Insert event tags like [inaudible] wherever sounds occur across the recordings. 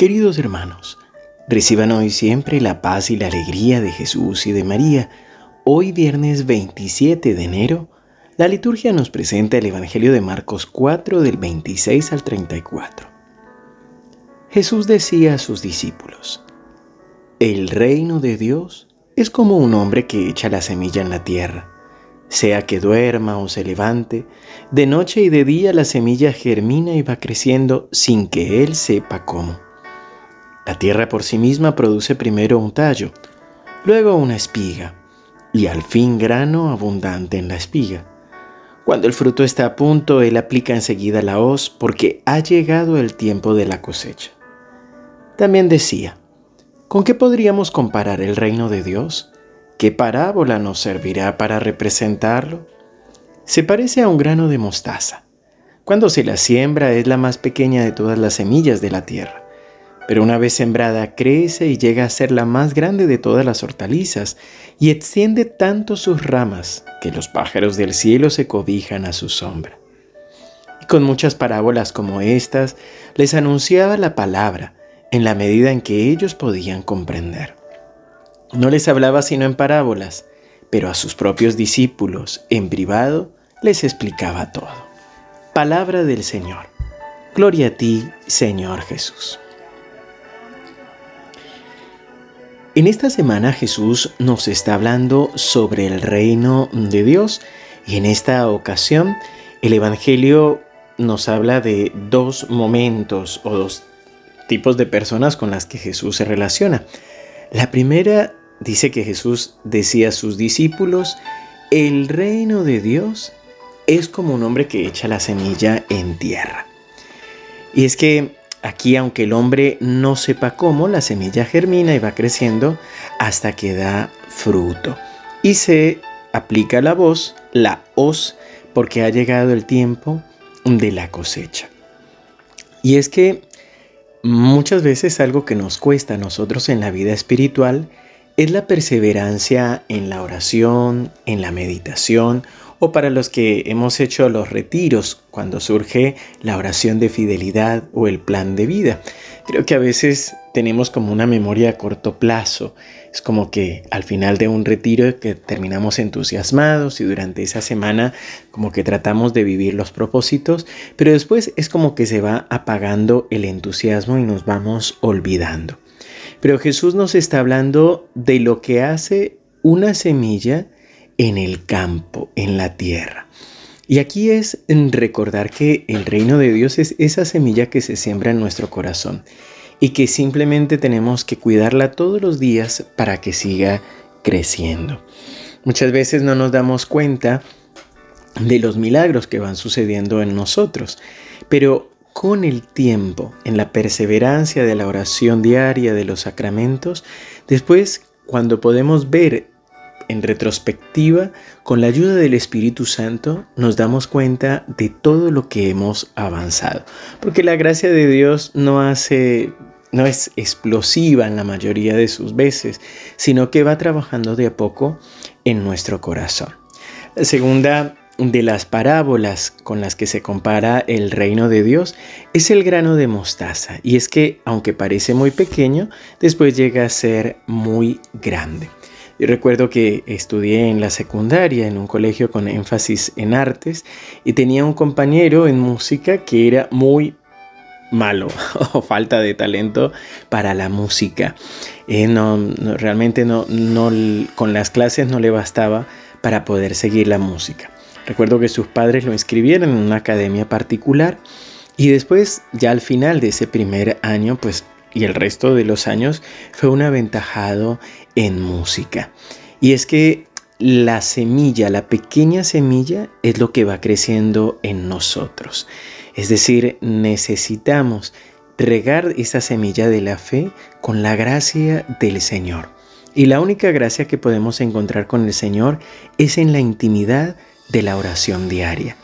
Queridos hermanos, reciban hoy siempre la paz y la alegría de Jesús y de María. Hoy viernes 27 de enero, la liturgia nos presenta el Evangelio de Marcos 4 del 26 al 34. Jesús decía a sus discípulos, El reino de Dios es como un hombre que echa la semilla en la tierra. Sea que duerma o se levante, de noche y de día la semilla germina y va creciendo sin que él sepa cómo. La tierra por sí misma produce primero un tallo, luego una espiga y al fin grano abundante en la espiga. Cuando el fruto está a punto, él aplica enseguida la hoz porque ha llegado el tiempo de la cosecha. También decía, ¿con qué podríamos comparar el reino de Dios? ¿Qué parábola nos servirá para representarlo? Se parece a un grano de mostaza. Cuando se la siembra es la más pequeña de todas las semillas de la tierra pero una vez sembrada crece y llega a ser la más grande de todas las hortalizas y extiende tanto sus ramas que los pájaros del cielo se cobijan a su sombra. Y con muchas parábolas como estas les anunciaba la palabra en la medida en que ellos podían comprender. No les hablaba sino en parábolas, pero a sus propios discípulos en privado les explicaba todo. Palabra del Señor. Gloria a ti, Señor Jesús. En esta semana Jesús nos está hablando sobre el reino de Dios y en esta ocasión el Evangelio nos habla de dos momentos o dos tipos de personas con las que Jesús se relaciona. La primera dice que Jesús decía a sus discípulos, el reino de Dios es como un hombre que echa la semilla en tierra. Y es que Aquí, aunque el hombre no sepa cómo, la semilla germina y va creciendo hasta que da fruto. Y se aplica la voz, la hoz, porque ha llegado el tiempo de la cosecha. Y es que muchas veces algo que nos cuesta a nosotros en la vida espiritual es la perseverancia en la oración, en la meditación o para los que hemos hecho los retiros cuando surge la oración de fidelidad o el plan de vida. Creo que a veces tenemos como una memoria a corto plazo. Es como que al final de un retiro que terminamos entusiasmados y durante esa semana como que tratamos de vivir los propósitos, pero después es como que se va apagando el entusiasmo y nos vamos olvidando. Pero Jesús nos está hablando de lo que hace una semilla en el campo, en la tierra. Y aquí es recordar que el reino de Dios es esa semilla que se siembra en nuestro corazón y que simplemente tenemos que cuidarla todos los días para que siga creciendo. Muchas veces no nos damos cuenta de los milagros que van sucediendo en nosotros, pero con el tiempo, en la perseverancia de la oración diaria de los sacramentos, después cuando podemos ver en retrospectiva, con la ayuda del Espíritu Santo, nos damos cuenta de todo lo que hemos avanzado. Porque la gracia de Dios no hace no es explosiva en la mayoría de sus veces, sino que va trabajando de a poco en nuestro corazón. La segunda de las parábolas con las que se compara el reino de Dios es el grano de mostaza, y es que aunque parece muy pequeño, después llega a ser muy grande. Yo recuerdo que estudié en la secundaria en un colegio con énfasis en artes y tenía un compañero en música que era muy malo [laughs] o falta de talento para la música. Eh, no, realmente no, no, con las clases no le bastaba para poder seguir la música. Recuerdo que sus padres lo inscribieron en una academia particular y después, ya al final de ese primer año, pues y el resto de los años fue un aventajado en música. Y es que la semilla, la pequeña semilla, es lo que va creciendo en nosotros. Es decir, necesitamos regar esa semilla de la fe con la gracia del Señor. Y la única gracia que podemos encontrar con el Señor es en la intimidad de la oración diaria.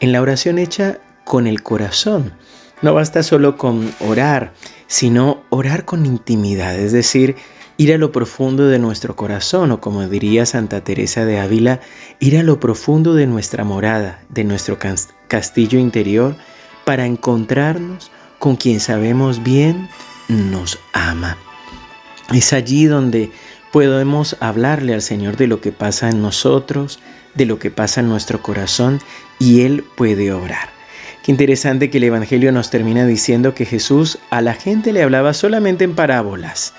En la oración hecha con el corazón. No basta solo con orar, sino orar con intimidad, es decir, ir a lo profundo de nuestro corazón o como diría Santa Teresa de Ávila, ir a lo profundo de nuestra morada, de nuestro castillo interior, para encontrarnos con quien sabemos bien nos ama. Es allí donde podemos hablarle al Señor de lo que pasa en nosotros, de lo que pasa en nuestro corazón y Él puede obrar. Qué interesante que el Evangelio nos termina diciendo que Jesús a la gente le hablaba solamente en parábolas,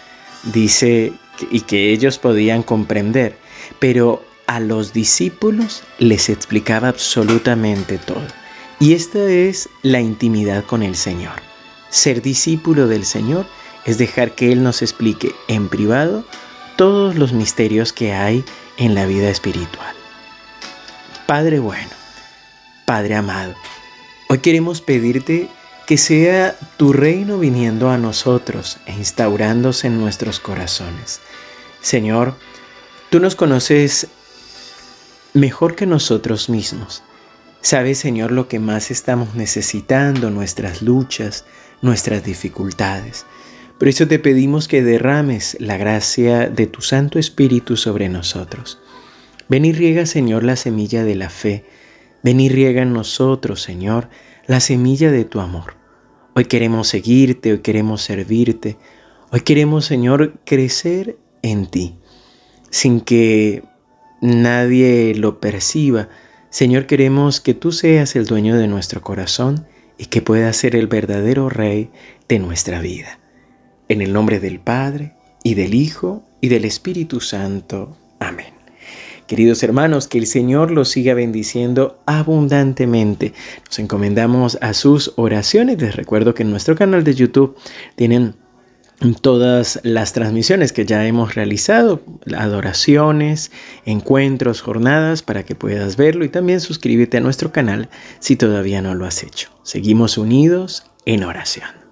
dice, y que ellos podían comprender, pero a los discípulos les explicaba absolutamente todo. Y esta es la intimidad con el Señor. Ser discípulo del Señor es dejar que Él nos explique en privado todos los misterios que hay en la vida espiritual. Padre bueno, Padre amado, hoy queremos pedirte que sea tu reino viniendo a nosotros e instaurándose en nuestros corazones. Señor, tú nos conoces mejor que nosotros mismos. Sabes, Señor, lo que más estamos necesitando, nuestras luchas, nuestras dificultades. Por eso te pedimos que derrames la gracia de tu Santo Espíritu sobre nosotros. Ven y riega, Señor, la semilla de la fe. Ven y riega en nosotros, Señor, la semilla de tu amor. Hoy queremos seguirte, hoy queremos servirte. Hoy queremos, Señor, crecer en ti, sin que nadie lo perciba. Señor, queremos que tú seas el dueño de nuestro corazón y que puedas ser el verdadero Rey de nuestra vida. En el nombre del Padre, y del Hijo, y del Espíritu Santo. Amén. Queridos hermanos, que el Señor los siga bendiciendo abundantemente. Nos encomendamos a sus oraciones. Les recuerdo que en nuestro canal de YouTube tienen todas las transmisiones que ya hemos realizado, adoraciones, encuentros, jornadas, para que puedas verlo y también suscríbete a nuestro canal si todavía no lo has hecho. Seguimos unidos en oración.